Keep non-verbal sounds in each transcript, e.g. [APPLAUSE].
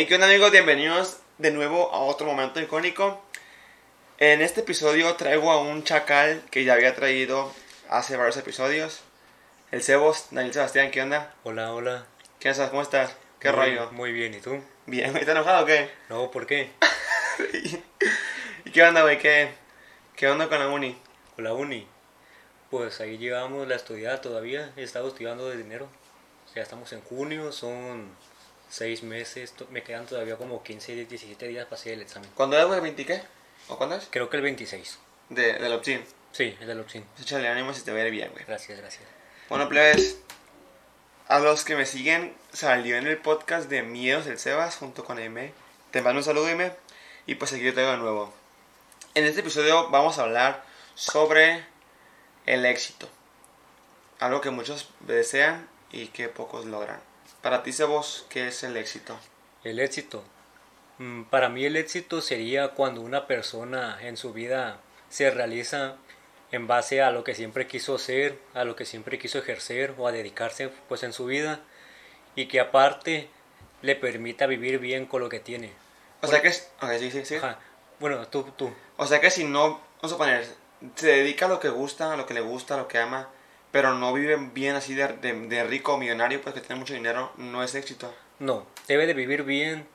Hey, ¿qué onda amigos? Bienvenidos de nuevo a otro momento icónico. En este episodio traigo a un chacal que ya había traído hace varios episodios. El Cebos, Daniel Sebastián, ¿qué onda? Hola, hola. ¿Qué onda? ¿Cómo estás? ¿Qué Muy- rollo? Muy bien, ¿y tú? Bien, ¿estás enojado o qué? No, ¿por qué? [LAUGHS] ¿Y qué onda, güey? ¿Qué, ¿Qué onda con la uni? Con la uni. Pues ahí llevamos la estudiada todavía. He estado estudiando desde enero. Ya estamos en junio, son seis meses. Me quedan todavía como 15, 17 días para hacer el examen. ¿Cuándo es, güey? ¿20 qué? ¿O cuándo es? Creo que el 26. De, del Optin. Sí, es del. Pues Échale ánimo si te va a ir bien, güey. Gracias, gracias. Bueno, plebes, a los que me siguen, salió en el podcast de Miedos del Sebas junto con Aime. Te mando un saludo, Aime. Y pues aquí te traigo de nuevo. En este episodio vamos a hablar sobre el éxito. Algo que muchos desean y que pocos logran. Para ti, Sebos, ¿qué es el éxito? El éxito. Mm, Para mí el éxito sería cuando una persona en su vida se realiza en base a lo que siempre quiso hacer, a lo que siempre quiso ejercer o a dedicarse pues en su vida y que aparte le permita vivir bien con lo que tiene. O sea que es... ok, sí, sí, sí. Ajá. Bueno, tú, tú. O sea que si no, vamos a poner, se dedica a lo que gusta, a lo que le gusta, a lo que ama, pero no vive bien así de, de, de rico o millonario, pues que tiene mucho dinero, no es éxito. No, debe de vivir bien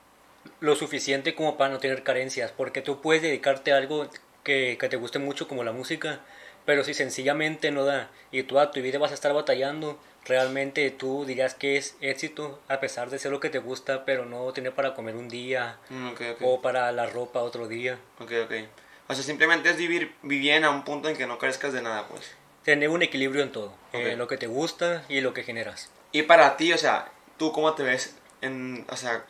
lo suficiente como para no tener carencias, porque tú puedes dedicarte a algo que, que te guste mucho como la música, pero si sencillamente no da y tú a tu vida vas a estar batallando, realmente tú dirías que es éxito a pesar de ser lo que te gusta, pero no tener para comer un día Mm, o para la ropa otro día. Ok, ok. O sea, simplemente es vivir bien a un punto en que no crezcas de nada, pues. Tener un equilibrio en todo, en Ok. lo que te gusta y lo que generas. Y para ti, o sea, ¿tú cómo te ves en, o sea,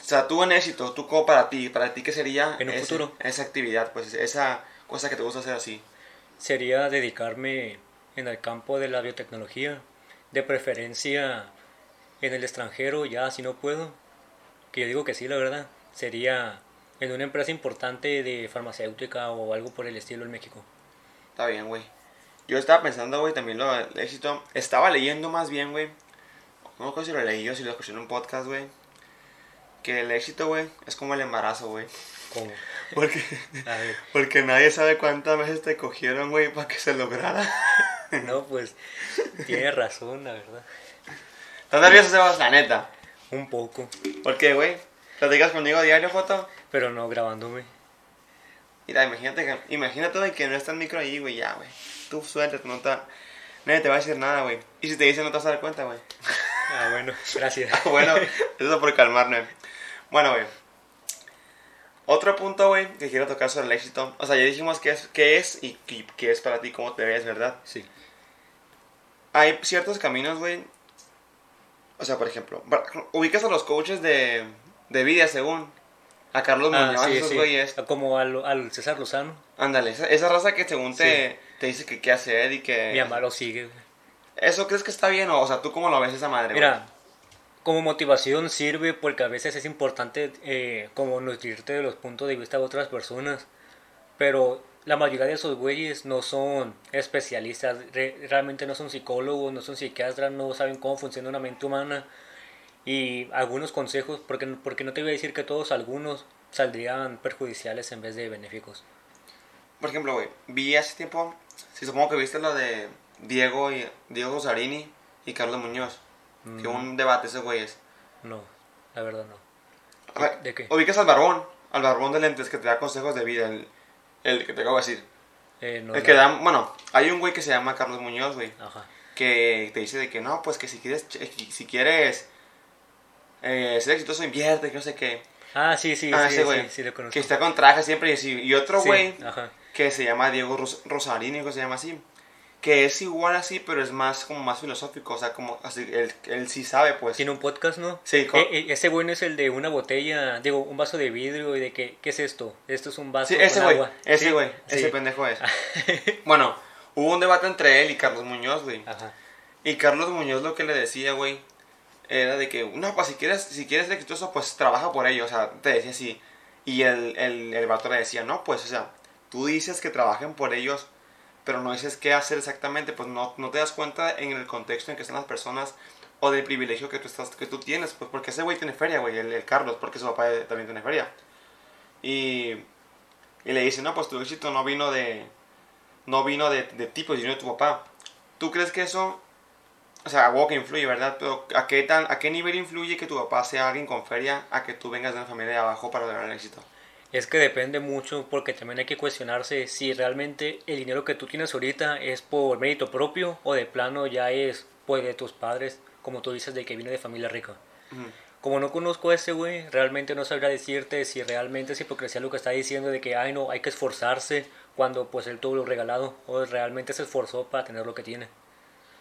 o sea, tú en éxito, tú como para ti, para ti qué sería En un ese- futuro. esa actividad, pues esa cosa que te gusta hacer así? sería dedicarme en el campo de la biotecnología, de preferencia en el extranjero, ya si no puedo, que yo digo que sí, la verdad, sería en una empresa importante de farmacéutica o algo por el estilo en México. Está bien, güey. Yo estaba pensando, güey, también lo del éxito. Estaba leyendo más bien, güey. No sé si lo leí o si lo escuché en un podcast, güey. Que el éxito, güey, es como el embarazo, güey. ¿Cómo? Porque, [LAUGHS] A porque nadie sabe cuántas veces te cogieron, güey, para que se lograra. [LAUGHS] no, pues tienes razón, la verdad. ¿Estás nervioso, Sebas? La neta. Un poco, ¿Por qué, güey? ¿Platicas conmigo diario, foto? pero no grabándome. Mira, imagínate imagínate, que no está el micro ahí, güey, ya, güey. Tú suéltate, no te... Nadie te va a decir nada, güey. Y si te dicen, no te vas a dar cuenta, güey. Ah, bueno, gracias. [LAUGHS] bueno, eso por calmarme. Bueno, güey. Otro punto, güey, que quiero tocar sobre el éxito. O sea, ya dijimos qué es, qué es y qué, qué es para ti, cómo te ves, ¿verdad? Sí, Hay ciertos caminos, güey. O sea, por ejemplo, ubicas a los coaches de, de vida, según. A Carlos ah, Muñoz, sí, esos sí. güeyes. como al, al César Lozano, Ándale, esa, esa raza que según te, te dice que qué hacer y que... mi mamá lo sigue. güey. ¿Eso crees que está bien o, o sea, tú cómo lo ves esa madre, güey? Mira, como motivación sirve porque a veces es importante eh, como nutrirte de los puntos de vista de otras personas, pero la mayoría de esos güeyes no son especialistas, re- realmente no son psicólogos, no son psiquiatras, no saben cómo funciona una mente humana y algunos consejos, porque, porque no te voy a decir que todos, algunos saldrían perjudiciales en vez de benéficos. Por ejemplo, güey, vi hace tiempo, sí, supongo que viste lo de Diego y Diego Rosarini y Carlos Muñoz. Que hubo un debate esos güeyes. No, la verdad no. A ver, ¿De qué? Ubicas al barbón, al barbón de lentes que te da consejos de vida, el, el que te acabo de decir. Eh, no el la- que da, bueno, hay un güey que se llama Carlos Muñoz, güey, Ajá. que te dice de que no, pues que si quieres, ch- si quieres eh, ser exitoso, invierte, que no sé qué. Ah, sí, sí, ah, sí, ese sí, güey, sí, lo conozco. que está con traje siempre y. Y otro Sí, güey ajá. Que se llama Diego Ros- Rosarini, que se llama así. Que es igual así, pero es más como más filosófico, o sea, como así, él, él sí sabe, pues. Tiene un podcast, ¿no? Sí, con- eh, ese bueno es el de una botella, digo, un vaso de vidrio y de que, ¿qué es esto? Esto es un vaso Sí, con ese güey, agua. ese güey, sí. ese pendejo es. [LAUGHS] bueno, hubo un debate entre él y Carlos Muñoz, güey. Ajá. Y Carlos Muñoz lo que le decía, güey, era de que, no, pues si quieres, si quieres ser exitoso, pues trabaja por ello, o sea, te decía así. Y el, el, el vato le decía, no, pues, o sea, tú dices que trabajen por ellos, pero no dices qué hacer exactamente, pues no, no te das cuenta en el contexto en que están las personas o del privilegio que tú, estás, que tú tienes, pues porque ese güey tiene feria, güey, el, Carlos, porque su papá también tiene feria. Y, y le dice, no, pues tu éxito no vino de, no vino de, de ti, pues de tu papá. ¿Tú crees que eso, o sea, algo que influye, ¿verdad? Pero ¿a qué, tan, ¿a qué nivel influye que tu papá sea alguien con feria a que tú vengas de una familia de abajo para lograr el éxito? Es que depende mucho porque también hay que cuestionarse si realmente el dinero que tú tienes ahorita es por mérito propio o de plano ya es pues de tus padres, como tú dices, de que viene de familia rica. Como no conozco a ese güey, realmente no sabría decirte si realmente es hipocresía lo que está diciendo de que, ay no, hay que esforzarse cuando pues él tuvo lo regalado o realmente se esforzó para tener lo que tiene.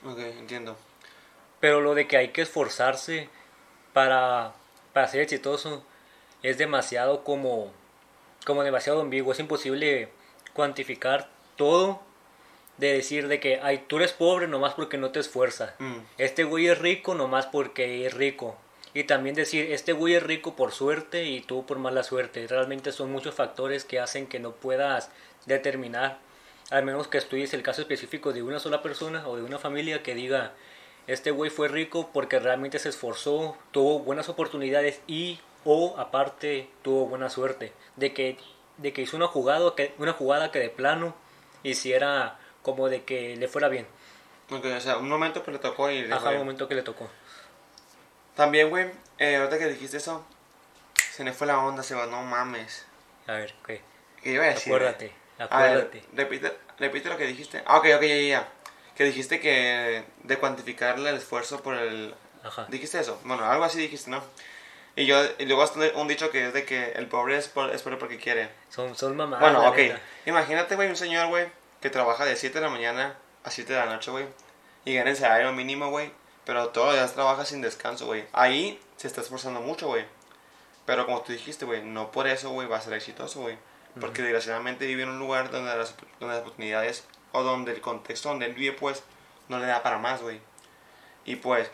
Ok, entiendo. Pero lo de que hay que esforzarse para, para ser exitoso es demasiado como, como demasiado ambiguo. Es imposible cuantificar todo de decir de que ay, tú eres pobre nomás porque no te esfuerzas. Mm. Este güey es rico nomás porque es rico. Y también decir, este güey es rico por suerte y tú por mala suerte. Realmente son muchos factores que hacen que no puedas determinar, al menos que estudies el caso específico de una sola persona o de una familia que diga, este güey fue rico porque realmente se esforzó, tuvo buenas oportunidades y o aparte tuvo buena suerte de que de que hizo una jugada que una jugada que de plano hiciera como de que le fuera bien. Ok, o sea, un momento pues le tocó y le Ajá, un momento que le tocó. También, güey, eh, ahorita que dijiste eso, se me fue la onda, Seba, no mames. A ver, ¿qué? ¿Qué iba a decir? Acuérdate, A ver, acuérdate. repite, repite lo que dijiste. Ah, ok, ok, ya, ya. Que dijiste que de cuantificarle el esfuerzo por el... Ajá. ¿Dijiste eso? Bueno, algo así dijiste, ¿no? Y yo, y luego está un dicho que es de que el pobre es, por- es pobre porque quiere. Son, son mamadas. bueno, ok. neta. Imagínate, güey, un señor, güey, que trabaja de 7 de la mañana a 7 de la noche, güey. Y gana el salario mínimo, güey. Pero todos los días trabaja sin descanso, güey. Ahí se está esforzando mucho, güey. Pero como tú dijiste, güey, no por eso, güey, va a ser exitoso, güey. Porque desgraciadamente vive en un lugar donde las, donde las oportunidades o donde el contexto donde él vive, pues, no le da para más, güey. Y pues,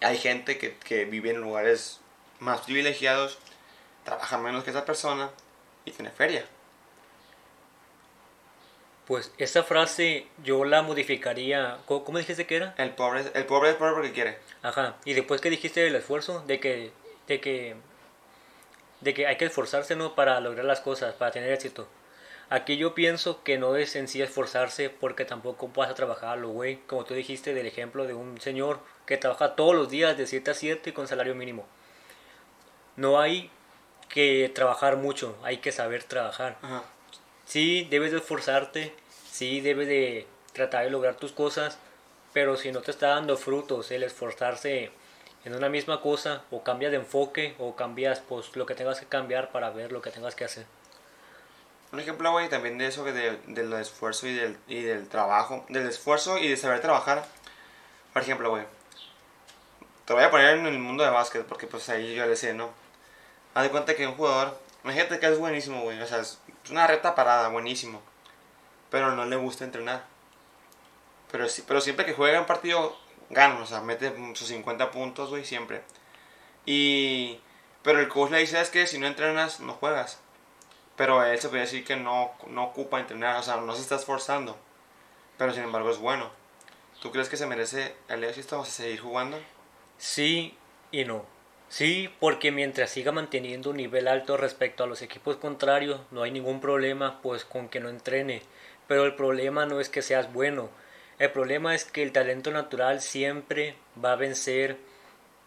hay gente que, que vive en lugares más privilegiados, trabaja menos que esa persona y tiene feria. Pues esa frase yo la modificaría. ¿Cómo, cómo dijiste que era? El pobre, el pobre es pobre porque quiere. Ajá. Y después que dijiste del esfuerzo, de que, de que, de que hay que esforzarse ¿no? para lograr las cosas, para tener éxito. Aquí yo pienso que no es en sí esforzarse porque tampoco vas a trabajar a lo güey, como tú dijiste del ejemplo de un señor que trabaja todos los días de 7 a 7 con salario mínimo. No hay que trabajar mucho, hay que saber trabajar. Ajá. Sí, debes de esforzarte, sí, debes de tratar de lograr tus cosas, pero si no te está dando frutos el esforzarse en una misma cosa, o cambias de enfoque, o cambias pues lo que tengas que cambiar para ver lo que tengas que hacer. Un ejemplo, güey, también de eso, de- del esfuerzo y del, y del trabajo. Del esfuerzo y de saber trabajar. Por ejemplo, güey. Te voy a poner en el mundo de básquet, porque pues ahí yo le sé, ¿no? Haz de cuenta que un jugador, imagínate que es buenísimo, güey. O sea, es una reta parada, buenísimo. Pero no le gusta entrenar. Pero, pero siempre que juega un partido, gana. O sea, mete sus 50 puntos, güey, siempre. Y... Pero el coach le dice, es que si no entrenas, no juegas. Pero él se puede decir que no, no ocupa entrenar, o sea, no se está esforzando. Pero sin embargo es bueno. ¿Tú crees que se merece el éxito o seguir jugando? Sí y no. Sí, porque mientras siga manteniendo un nivel alto respecto a los equipos contrarios, no hay ningún problema pues con que no entrene. Pero el problema no es que seas bueno. El problema es que el talento natural siempre va a vencer.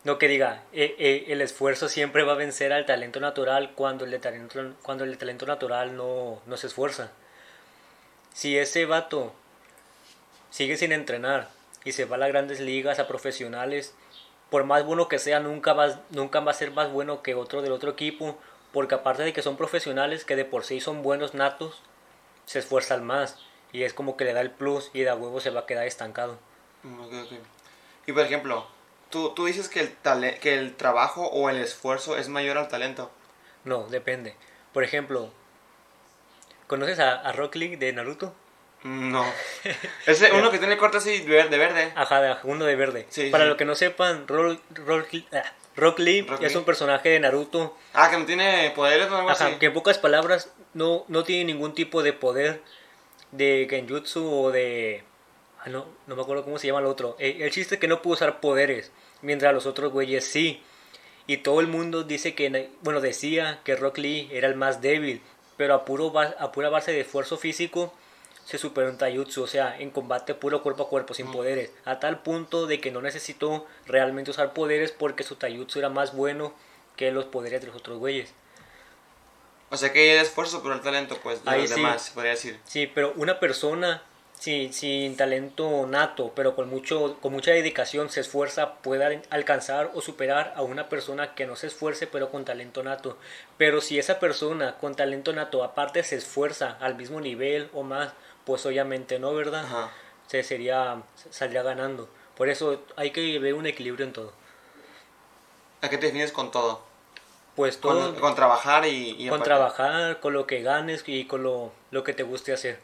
No que diga, eh, eh, el esfuerzo siempre va a vencer al talento natural cuando el, talento, cuando el talento natural no, no se esfuerza. Si ese vato sigue sin entrenar y se va a las grandes ligas, a profesionales, por más bueno que sea, nunca va, nunca va a ser más bueno que otro del otro equipo, porque aparte de que son profesionales, que de por sí son buenos natos, se esfuerzan más, y es como que le da el plus y de a huevo se va a quedar estancado. Mm. Y por ejemplo, tú, tú dices que el, tale- que el trabajo o el esfuerzo es mayor al talento. No, depende. Por ejemplo, ¿conoces a, a Rock Lee de Naruto? No. [LAUGHS] Ese uno que tiene corte así de verde. Ajá, de- uno de verde. Sí, Para sí. los que no sepan, Rock, Rock, ah, Rock Lee Rock es Lee. un personaje de Naruto Ah, que no tiene poderes o algo Ajá, así. que en pocas palabras no, no tiene ningún tipo de poder de genjutsu o de... ah, no, no me acuerdo cómo se llama el otro. Eh, El, chiste es que no pudo usar poderes. mientras los otros güeyes sí. Y todo el mundo dice que, bueno, decía que Rock Lee era el más débil, pero a, puro, a pura base de esfuerzo físico se superó en Taijutsu, o sea, en combate puro cuerpo a cuerpo, sin poderes, a tal punto de que no necesitó realmente usar poderes porque su Taijutsu era más bueno que los poderes de los otros güeyes. O sea que el esfuerzo pero el talento, pues, de los demás, se podría decir. Sí, pero una persona sin, sin talento nato, pero con, mucho, con mucha dedicación, se esfuerza, puede alcanzar o superar a una persona que no se esfuerce, pero con talento nato. Pero si esa persona con talento nato aparte se esfuerza al mismo nivel o más, pues obviamente no, ¿verdad? Se sería, saldría ganando. Por eso hay que ver un equilibrio en todo. ¿A qué te defines con todo? Pues todo. Con, trabajar y... con trabajar, con lo que ganes y con lo, lo, que te guste hacer.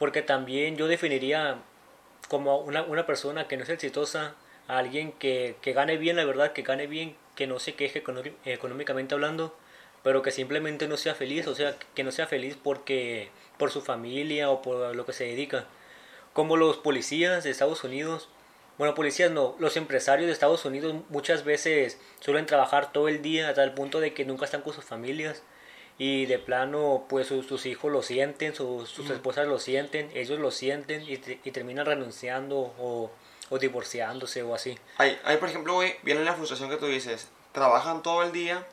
Porque también yo definiría como una, una persona que no es exitosa, a alguien que, que, gane bien, la verdad, que gane bien, que no se queje económicamente hablando, pero que simplemente no sea feliz, o sea, que no sea feliz porque por su familia o por lo que se dedica. Como los policías de Estados Unidos, bueno, policías no, los empresarios de Estados Unidos muchas veces suelen trabajar todo el día hasta el punto de que nunca están con sus familias y de plano pues sus, hijos lo sienten, sus, esposas lo sienten, ellos lo sienten y, y terminan renunciando o, o, divorciándose o así. Hay, hay por ejemplo, güey, viene la frustración que tú dices, trabajan todo el día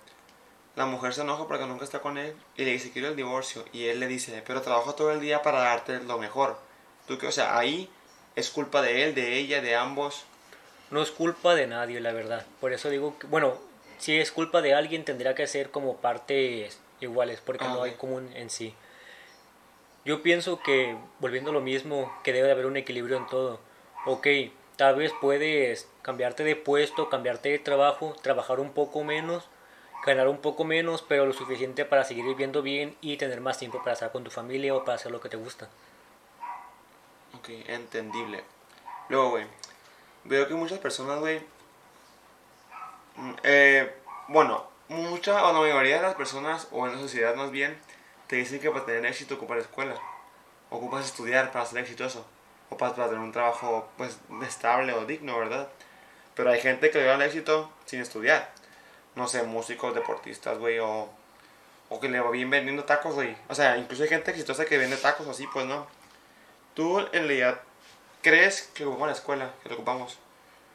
la mujer se enoja porque nunca está con él y le dice quiero el divorcio y él le dice pero trabajo todo el día para darte lo mejor tú que o sea ahí es culpa de él de ella de ambos. No es culpa de nadie la verdad. Por eso digo que bueno si es culpa de alguien tendría que ser como partes iguales porque no hay común en sí. Yo pienso que volviendo a lo mismo que debe de haber un equilibrio en todo. Ok tal vez puedes cambiarte de puesto cambiarte de trabajo trabajar un poco menos ganar un poco menos, pero lo suficiente para seguir viviendo bien y tener más tiempo para estar con tu familia o para hacer lo que te gusta. Ok, entendible. Luego, güey, veo que muchas personas, güey, mm, eh, bueno, mucha o la mayoría de las personas, o en la sociedad más bien, te dicen que para tener éxito ocupas escuela, ocupas estudiar para ser exitoso, o para, para tener un trabajo, pues, estable o digno, ¿verdad? Pero hay gente que logra el éxito sin estudiar no sé, músicos, deportistas, güey, o, o que le va bien vendiendo tacos, güey. O sea, incluso hay gente exitosa que vende tacos así, pues no. ¿Tú en realidad crees que ocupamos la escuela, que lo ocupamos?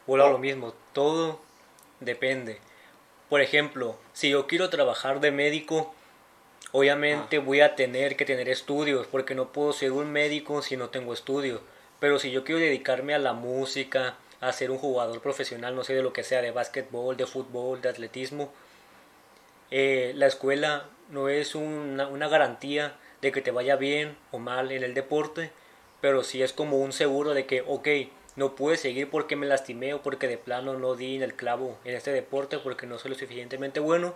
Bueno, lo mismo, todo depende. Por ejemplo, si yo quiero trabajar de médico, obviamente ah. voy a tener que tener estudios, porque no puedo ser un médico si no tengo estudios. Pero si yo quiero dedicarme a la música, a ser un jugador profesional, no sé de lo que sea, de básquetbol, de fútbol, de atletismo. Eh, la escuela no es una, una, garantía de que te vaya bien o mal en el deporte, pero sí es como un seguro de que, ok, no pude seguir porque me lastimé o porque de plano no di en el clavo en este deporte porque no soy lo suficientemente bueno.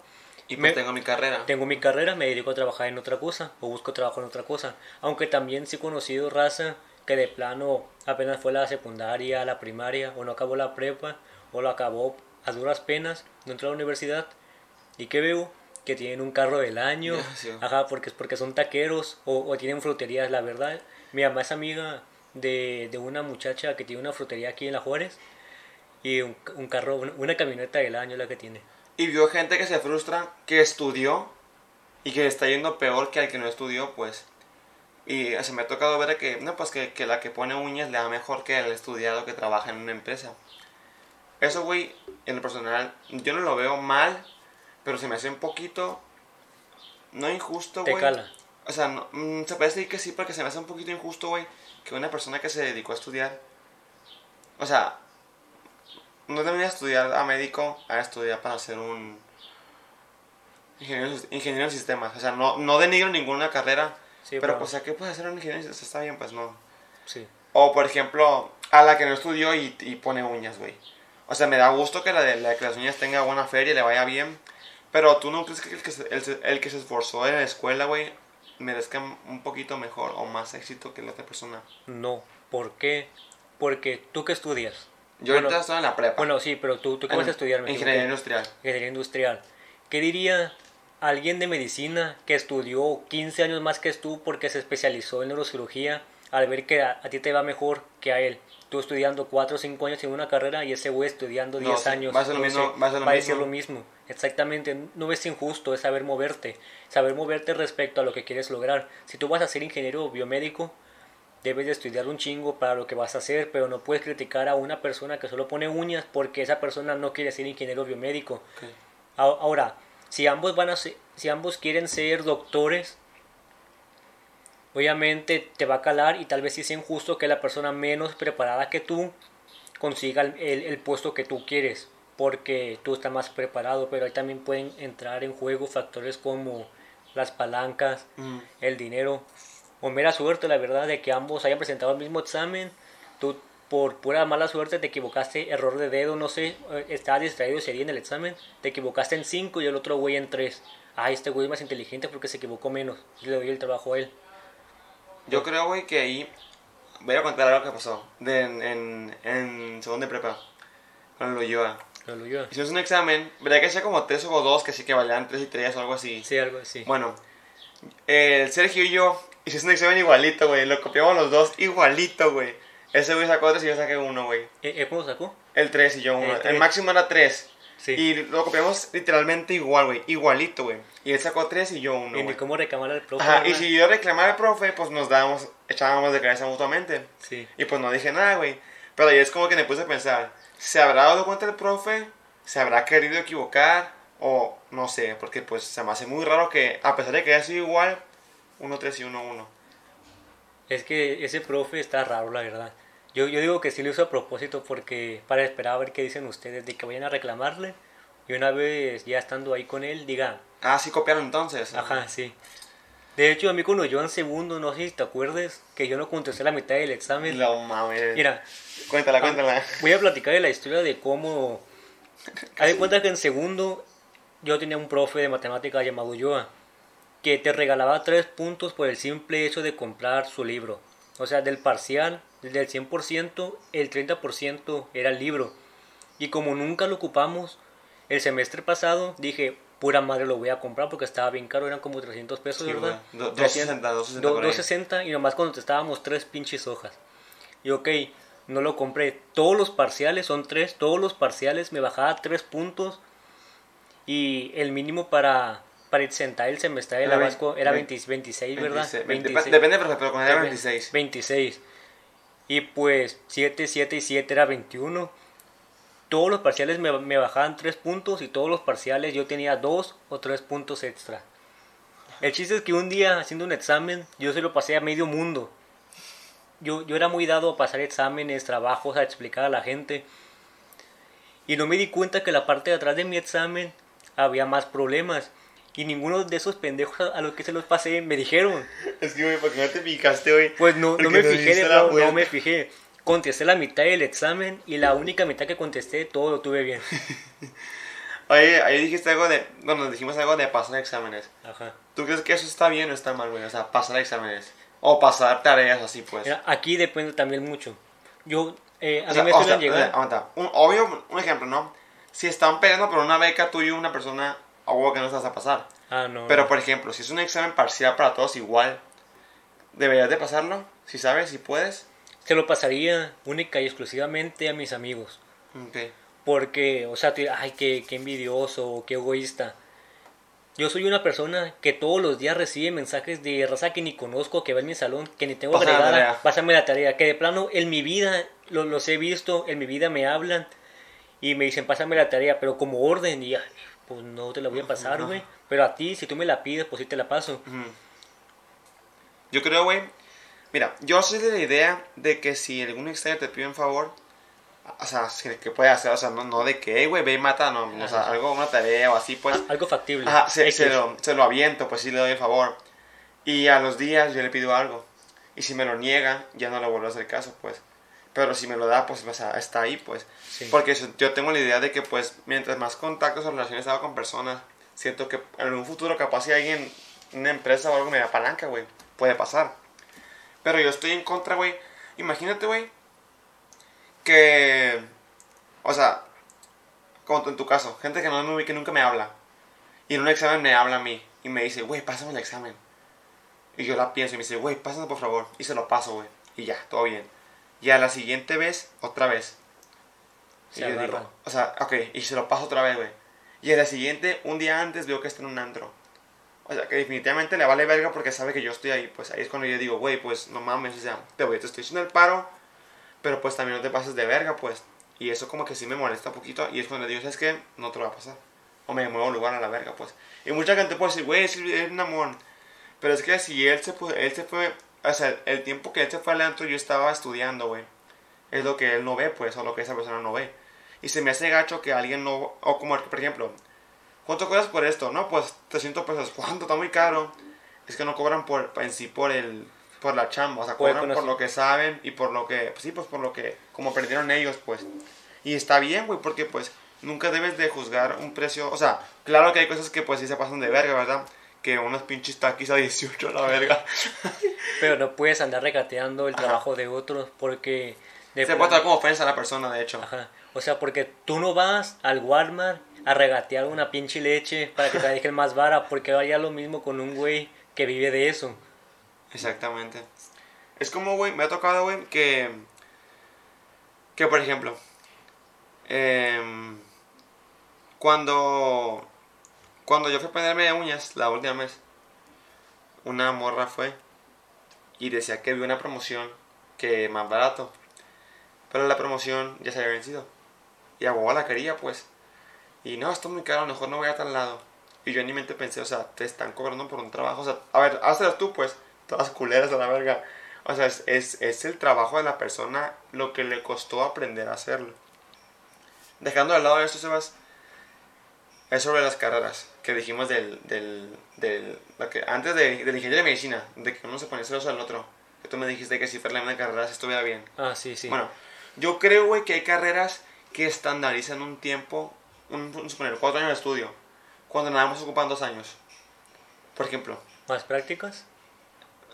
Y pues tengo mi carrera. Tengo mi carrera, me dedico a trabajar en otra cosa o busco trabajo en otra cosa. Aunque también sí he conocido raza que de plano apenas fue la secundaria, la primaria, o no acabó la prepa, o lo acabó a duras penas, no entró a la universidad. ¿Y qué veo? Que tienen un carro del año, ajá, porque, porque son taqueros, o, tienen fruterías, la verdad. Mi mamá es amiga de, de, una muchacha que tiene una frutería aquí en La Juárez, y un, un carro, una camioneta del año la que tiene. Y vio gente que se frustra, que estudió, y que está yendo peor que al que no estudió, pues y se me ha tocado ver que, no, pues que, que la que pone uñas le da mejor que el estudiado que trabaja en una empresa. Eso, güey, en lo personal, yo no lo veo mal, pero se me hace un poquito, no injusto, güey. O sea, no, mm, se puede decir que sí, porque se me hace un poquito injusto, güey, que una persona que se dedicó a estudiar, o sea, no debería estudiar a médico, a estudiar para ser un ingeniero, ingeniero en sistemas. O sea, no, no denigro ninguna carrera, pero, pues, ¿a qué puede hacer un ingeniero? Está bien, pues no. Sí. O, por ejemplo, a la que no estudió y, y pone uñas, güey. O sea, me da gusto que la de, la que las uñas tenga buena feria y le vaya bien. Pero tú no crees que el que se, el, el que se esforzó en la escuela, güey, merezca un poquito mejor o más éxito que la otra persona. No. ¿Por qué? Porque tú que estudias. Yo ahorita estoy en la prepa. Bueno, sí, pero tú, tú qué vas a estudiar. Ingeniería industrial. Ingeniería industrial. ¿Qué diría alguien de medicina que estudió 15 años más que tú porque se especializó en neurocirugía, al ver que a, ti te va mejor que a él, tú estudiando 4 o 5 años en una carrera y ese güey estudiando No, 10 sí, años. ser lo no mismo, sé, va a lo decir lo mismo. Exactamente, no es injusto, es saber moverte. Saber moverte respecto a lo que quieres lograr. Si tú vas a ser ingeniero biomédico, debes de estudiar un chingo para lo que vas a hacer, pero no puedes criticar a una persona que solo pone uñas porque esa persona no quiere ser ingeniero biomédico. Ok. A- Ahora, si ambos van a ser- si ambos quieren ser doctores, obviamente te va a calar y tal vez sí sea injusto que la persona menos preparada que tú consiga el, el- el puesto que tú quieres, porque tú estás más preparado, pero ahí también pueden entrar en juego factores como las palancas, Mm. el dinero o mera suerte, la verdad, de que ambos hayan presentado el mismo examen. Tú, por pura mala suerte, te equivocaste, error de dedo, no sé, eh, estabas distraído ese día en el examen, te equivocaste en 5 y el otro güey en 3. Ah, este güey es más inteligente porque se equivocó menos. Y le doy el trabajo a él. Yo creo, güey, que ahí voy a contar algo que pasó de, en, en, en segundo de prepa, con el Ulloa. Lo lo yo. Hicimos un examen, ¿verdad que hacía como tres o dos, que sí que valían tres y tres o algo así? Sí, algo así. Bueno, el Sergio y yo hicimos un examen igualito, güey, lo copiamos los dos igualito, güey. Ese güey sacó tres y yo saqué uno, güey. ¿Eh, eh, ¿Cómo sacó? El tres y yo uno. El El, máximo era tres. Sí. Y lo copiamos literalmente igual, güey. Igualito, güey. Y él sacó tres y yo uno, y ni cómo reclamar al profe. Ajá, y si yo reclamaba al profe, pues nos dábamos, echábamos de cabeza mutuamente. Sí. Y pues no dije nada, güey. Pero ahí es como que me puse a pensar, ¿se habrá dado cuenta el profe? ¿Se habrá querido equivocar? O no sé, porque pues se me hace muy raro que, a pesar de que haya sido igual, 1-3 y 1-1. Es que ese profe está raro, la verdad. Yo, yo digo que sí lo hizo a propósito porque para esperar a ver qué dicen ustedes, de que vayan a reclamarle. Y una vez ya estando ahí con él, diga, Ah, sí copiaron entonces. ajá, sí. De hecho, a mí cuando yo en segundo, no sé si te acuerdes, que yo no contesté la mitad del examen. No mames. Mira, Cuéntala, cuéntala. voy a platicar de la historia de cómo... [LAUGHS] Haz de cuenta que en segundo yo tenía un profe de matemáticas llamado Joa, que te regalaba tres puntos por el simple hecho de comprar su libro. O sea, del parcial, del 100%, el 30% era el libro. Y como nunca lo ocupamos, el semestre pasado dije, pura madre lo voy a comprar porque estaba bien caro, eran como 300 pesos, Sí, ¿verdad? güey. Do- 300, 260, 260 do- por ahí. 260 y nomás contestábamos tres pinches hojas. Y ok, no lo compré. Todos los parciales, son tres, todos los parciales me bajaba tres puntos. Y el mínimo para, para el semestre de Era la vein- Vasco era vein- 20 26, ¿verdad? 26. 26. Dep- Depende, pero, él era Dep- 26. 26. Y pues 7, 7 y 7 era 21. Todos los parciales me, me bajaban 3 puntos y todos los parciales yo tenía 2 o 3 puntos extra. El chiste es que un día haciendo un examen yo se lo pasé a medio mundo. Yo, yo era muy dado a pasar exámenes, trabajos, a explicar a la gente. Y no me di cuenta que la parte de atrás de mi examen había más problemas. Y ninguno de esos pendejos a los que se los pasé me dijeron. Es que, güey, ¿por qué no te picaste, güey? Pues no, no me no fijé, no, no me fijé. Contesté la mitad del examen y la única mitad que contesté, todo lo tuve bien. [LAUGHS] Oye, ahí dijiste algo de. Bueno, dijimos algo de pasar exámenes. Ajá. ¿Tú crees que eso está bien o está mal, güey? O sea, pasar exámenes. O pasar tareas así, pues. Mira, aquí depende también mucho. Yo, eh, a O mí sea, me o suelen sea, llegar. o sea, aguanta. Un, obvio, un ejemplo, ¿no? Si están peleando por una beca tú y una persona, obvio que no estás a pasar. ah, no. Pero, por ejemplo, si es un examen parcial para todos igual, ¿deberías de pasarlo? Si sabes, si puedes. Se lo pasaría única y exclusivamente a mis amigos. Ok. Porque, o sea, ay, qué, qué envidioso qué egoísta. Yo soy una persona que todos los días recibe mensajes de raza que ni conozco, que va en mi salón, que ni tengo Pásame la agregada. tarea. Pásame la tarea. Que de plano en mi vida lo- los he visto, en mi vida me hablan y me dicen, pásame la tarea, pero como orden. Y ay, pues no te la voy a pasar, güey. Pero a ti, si tú me la pides, pues sí te la paso. Yo creo, güey. Mira, yo soy de la idea de que si algún extraño te pide un favor, o sea, que puede hacer, o sea, no, no de que, güey, ve y mata, no, o sea, algo, una tarea o así, pues. Ah, Algo factible. Ajá, se, se lo, se lo aviento, pues sí le doy el favor. Y a los días yo le pido algo. Y si me lo niega, ya no le vuelvo a hacer caso, pues. Pero si me lo da, pues o sea, está ahí, pues. Sí. Porque yo tengo la idea de que, pues, mientras más contactos o relaciones hago con personas, siento que en un futuro capaz si alguien, una empresa o algo me da palanca, güey, puede pasar. Pero yo estoy en contra, güey. Imagínate, güey, que, o sea, como en tu caso, gente que no me que nunca me habla. Y en un examen me habla a mí y me dice, güey, pásame el examen. Y yo la pienso y me dice, güey, pásame por favor. Y se lo paso, güey. Y ya, todo bien. Y a la siguiente vez, otra vez. Se y yo digo, agarra. o sea, ok, y se lo paso otra vez, güey. Y a la siguiente, un día antes, veo que está en un antro. O sea, que definitivamente le vale verga porque sabe que yo estoy ahí. Pues ahí es cuando yo digo, güey, pues no mames, o sea, te voy, te estoy haciendo el paro, pero pues también no te pases de verga, pues. Y eso como que sí me molesta un poquito. Y es cuando digo, ¿sabes qué? No te lo va a pasar. O me muevo un lugar a la verga, pues. Y mucha gente puede decir, güey, es un amor. Pero es que si él se, él se fue, o sea, el tiempo que él se fue al antro yo estaba estudiando, güey. Es lo que él no ve, pues, o lo que esa persona no ve. Y se me hace gacho que alguien no, o como, por ejemplo, ¿cuánto cobras por esto? No, pues 300 pesos. [LAUGHS] ¿Cuánto? Está muy caro. Es que no cobran por, en sí por el, por la chamba, o sea, cobran por lo que saben y por lo que, pues sí, pues por lo que, como aprendieron ellos, pues. Y está bien, güey, porque pues nunca debes de juzgar un precio, o sea, claro que hay cosas que pues sí se pasan de verga, ¿verdad? Que unos pinches taquis a 18 a la verga. [LAUGHS] Pero no puedes andar regateando el trabajo de otros porque... de se puede tratar como ofensa a la persona, de hecho. Ajá. O sea, porque tú no vas al Walmart a regatear una pinche leche para que te dejen más vara, porque haría lo mismo con un güey que vive de eso. Exactamente. Es como, güey, me ha tocado, güey, que. Que, por ejemplo. em, cuando. Cuando yo fui a ponerme uñas la última vez. Una morra fue. Y decía que había una promoción que más barato. Pero la promoción ya se había vencido. Y a la quería, pues. Y no, esto es muy caro, mejor no voy a tal lado. Y yo en mi mente pensé, o sea, te están cobrando por un trabajo. O sea, a ver, hazlo tú, pues. Todas culeras a la verga. O sea, es, es, el trabajo de la persona lo que le costó aprender a hacerlo. Dejando de lado esto, Sebas, es sobre las carreras que dijimos del. del, del lo que, antes de, del ingeniero de medicina, de que uno se ponía celoso al otro. Que tú me dijiste que si fuera la carrera si estuviera bien. Ah, sí, sí. Bueno, yo creo, güey, que hay carreras que estandarizan un tiempo, un, un suponer, cuatro años de estudio, cuando nada más ocupan dos años. Por ejemplo, ¿Más prácticas?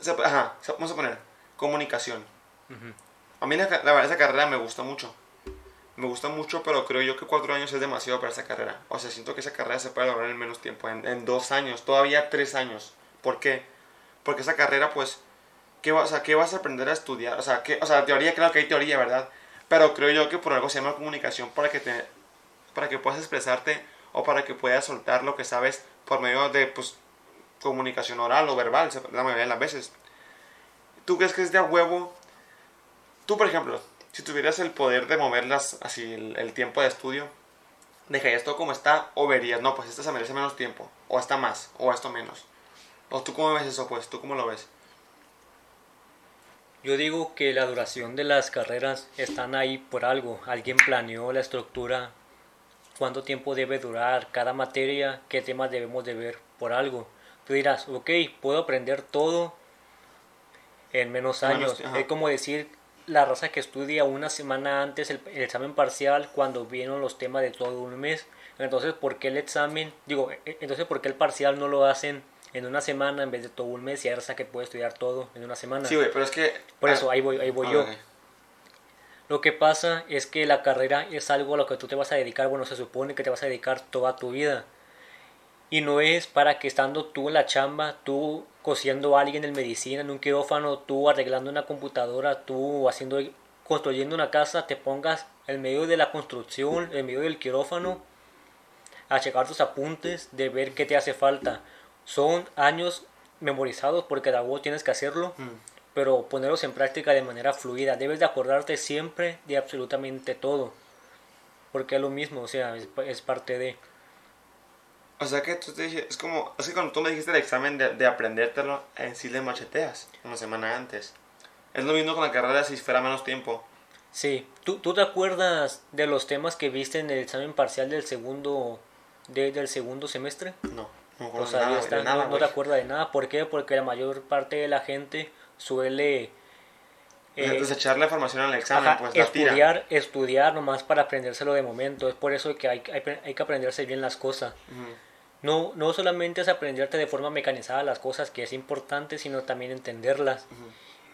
se- ajá, se- vamos a poner, comunicación. Ujú. A mí la, la verdad esa carrera me gusta mucho. Me gusta mucho, pero creo yo que cuatro años es demasiado para esa carrera. O sea, siento que esa carrera se puede lograr en menos tiempo, en, en dos años, todavía tres años. ¿Por qué? Porque esa carrera, pues, ¿qué, o sea, ¿qué vas a aprender a estudiar? O sea, ¿qué, o sea, teoría, claro que hay teoría, ¿verdad? Pero creo yo que por algo se llama comunicación para que, te, para que puedas expresarte o para que puedas soltar lo que sabes por medio de, pues, comunicación oral o verbal, la mayoría de las veces. ¿Tú crees que es de a huevo? Tú, por ejemplo, si tuvieras el poder de moverlas así el, el tiempo de estudio, ¿dejarías todo como está o verías, no, pues esta se merece menos tiempo, o esta más, o esto menos? ¿O tú cómo ves eso, pues? ¿Tú cómo lo ves? Yo digo que la duración de las carreras están ahí por algo. Alguien planeó la estructura, cuánto tiempo debe durar cada materia, qué temas debemos de ver por algo. Tú dirás, ok, puedo aprender todo en menos En años. menos- es como decir la raza que estudia una semana antes el, el examen parcial cuando vieron los temas de todo un mes. Entonces, ¿por qué el examen? Digo, e- entonces, ¿por qué el parcial no lo hacen en una semana en vez de todo un mes? Y hay raza que puede estudiar todo en una semana. Sí, güey, pero es que... Por ah, eso, ahí voy, ahí voy ah, yo. ok. Lo que pasa es que la carrera es algo a lo que tú te vas a dedicar, bueno, se supone que te vas a dedicar toda tu vida. Y no es para que estando tú en la chamba, tú cosiendo a alguien en medicina, en un quirófano, tú arreglando una computadora, tú haciendo, construyendo una casa, te pongas en medio de la construcción, en medio del quirófano, a checar tus apuntes, de ver qué te hace falta. Son años memorizados porque de algo tienes que hacerlo Mm. pero ponerlos en práctica de manera fluida. Debes de acordarte siempre de absolutamente todo. Porque es lo mismo, o sea, es, es parte de... O sea que tú te dije, es como, es que cuando tú me dijiste el examen de, de aprendértelo, en sí le macheteas una semana antes. Es lo mismo con la carrera si fuera menos tiempo. Sí, ¿tú, tú te acuerdas de los temas que viste en el examen parcial del segundo, de- del segundo semestre? No, no O sea, nada, está, nada, no, te acuerdas de nada. ¿Por qué? Porque la mayor parte de la gente suele... eh, Desechar la información en el examen, Ajá, pues la tira. estudiar, estudiar nomás para aprendérselo de momento. Es por eso que hay, hay, hay que aprenderse bien las cosas. Ujú. No, no solamente es aprenderte de forma mecanizada las cosas, que es importante, sino también entenderlas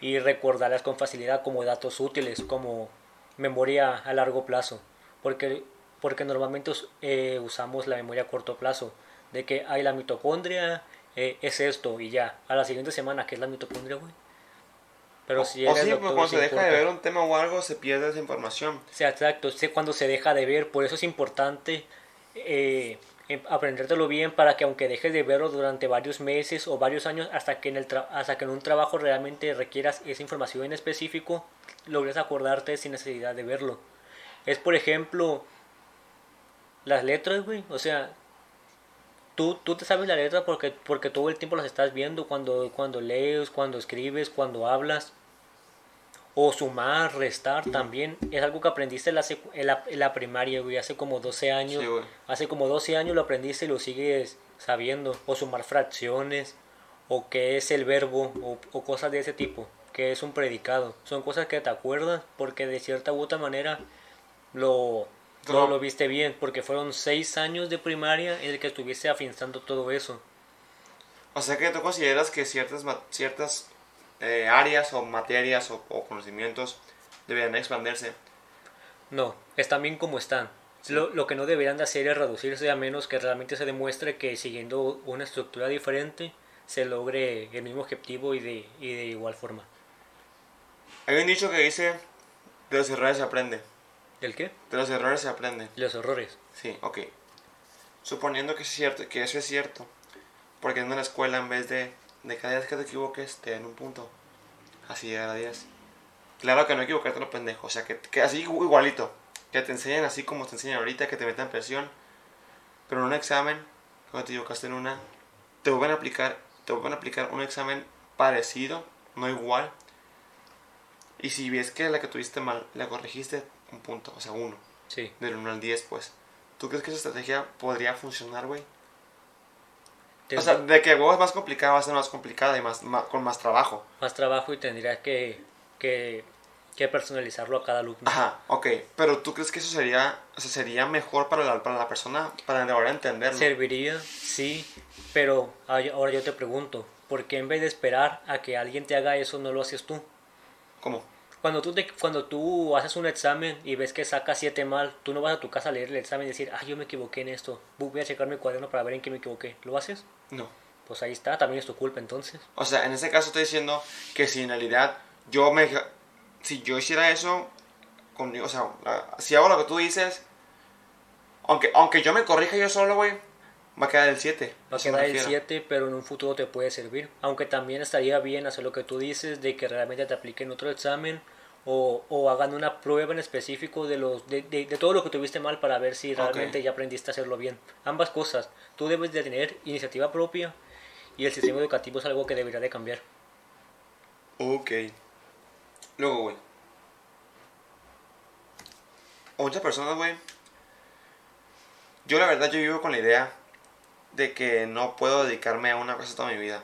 y recordarlas con facilidad como datos útiles, como memoria a largo plazo. Porque, porque normalmente eh, usamos la memoria a corto plazo, de que hay la mitocondria, eh, es esto y ya. A la siguiente semana, ¿qué es la mitocondria, güey? Pero si o eres sí, cuando se deja de ver un tema o algo, se pierde esa información. O sea, exacto, sé cuando se deja de ver, por eso es importante eh, em- aprendértelo bien para que aunque dejes de verlo durante varios meses o varios años hasta que en el tra- hasta que en un trabajo realmente requieras esa información en específico, logres acordarte sin necesidad de verlo. Es por ejemplo las letras, güey, o sea, tú, tú te sabes la letra porque, porque todo el tiempo las estás viendo cuando, cuando lees, cuando escribes, cuando hablas. O sumar, restar también. Es algo que aprendiste en la, secu- en la, en la primaria, güey, hace como 12 años. Sí, hace como 12 años lo aprendiste y lo sigues sabiendo. O sumar fracciones, o qué es el verbo, o, o cosas de ese tipo. Que es un predicado. Son cosas que te acuerdas porque de cierta u otra manera lo, No. lo viste bien. Porque fueron 6 años de primaria en el que estuviste afianzando todo eso. O sea que tú consideras que ciertas, ciertas eh, áreas o materias o, o conocimientos deberían expandirse. No, están bien como están. Lo, lo que no deberían de hacer es reducirse a menos que realmente se demuestre que siguiendo una estructura diferente se logre el mismo objetivo y de, y de igual forma. Hay un dicho que dice, de los errores se aprende. ¿El qué? De los errores se aprende. Los errores. Sí, ok. Suponiendo que, es cierto, que eso es cierto, porque en la escuela en vez de, de cada vez que te equivoques te den un punto, así llegar a 10. Claro que no equivocarte lo pendejo, o sea, que, que así igualito, que te enseñen así como te enseñan ahorita, que te metan presión, pero en un examen, cuando te equivocaste en una, te vuelven a aplicar, te vuelven a aplicar un examen parecido, no igual, y si ves que la que tuviste mal, la corregiste, un punto, o sea, uno. Sí. Del 1 al 10, pues. ¿Tú crees que esa estrategia podría funcionar, güey? O sea, de que huevo es más complicada, va a ser más complicada y más, con más trabajo. más trabajo y tendrías que, que, que personalizarlo a cada alumno. Ajá, ok. Pero ¿tú crees que eso sería, o sea, sería mejor para la, para la persona, para ahora entenderlo? Serviría, sí, pero ahora yo te pregunto, ¿por qué en vez de esperar a que alguien te haga eso no lo haces tú? ¿Cómo? Cuando tú, te- cuando tú haces un examen y ves que sacas 7 mal, tú no vas a tu casa a leer el examen y decir, ah, yo me equivoqué en esto, voy a checar mi cuaderno para ver en qué me equivoqué. ¿Lo haces? No. Pues ahí está, también es tu culpa entonces. O sea, en ese caso estoy diciendo que si en realidad yo me... Si yo hiciera eso, conmigo, o sea, la- si hago lo que tú dices, aunque, aunque yo me corrija yo solo, güey, va a quedar el 7. Va a quedar el 7, pero en un futuro te puede servir. Aunque también estaría bien hacer lo que tú dices, de que realmente te apliquen otro examen o, o hagan una prueba en específico de, los, de, de- de todo lo que tuviste mal para ver si realmente ya aprendiste a hacerlo bien. Ambas cosas. Tú debes de tener iniciativa propia y el sistema educativo es algo que debería de cambiar. Ok. Luego, güey. Muchas personas, güey. Yo la verdad, yo vivo con la idea de que no puedo dedicarme a una cosa toda mi vida.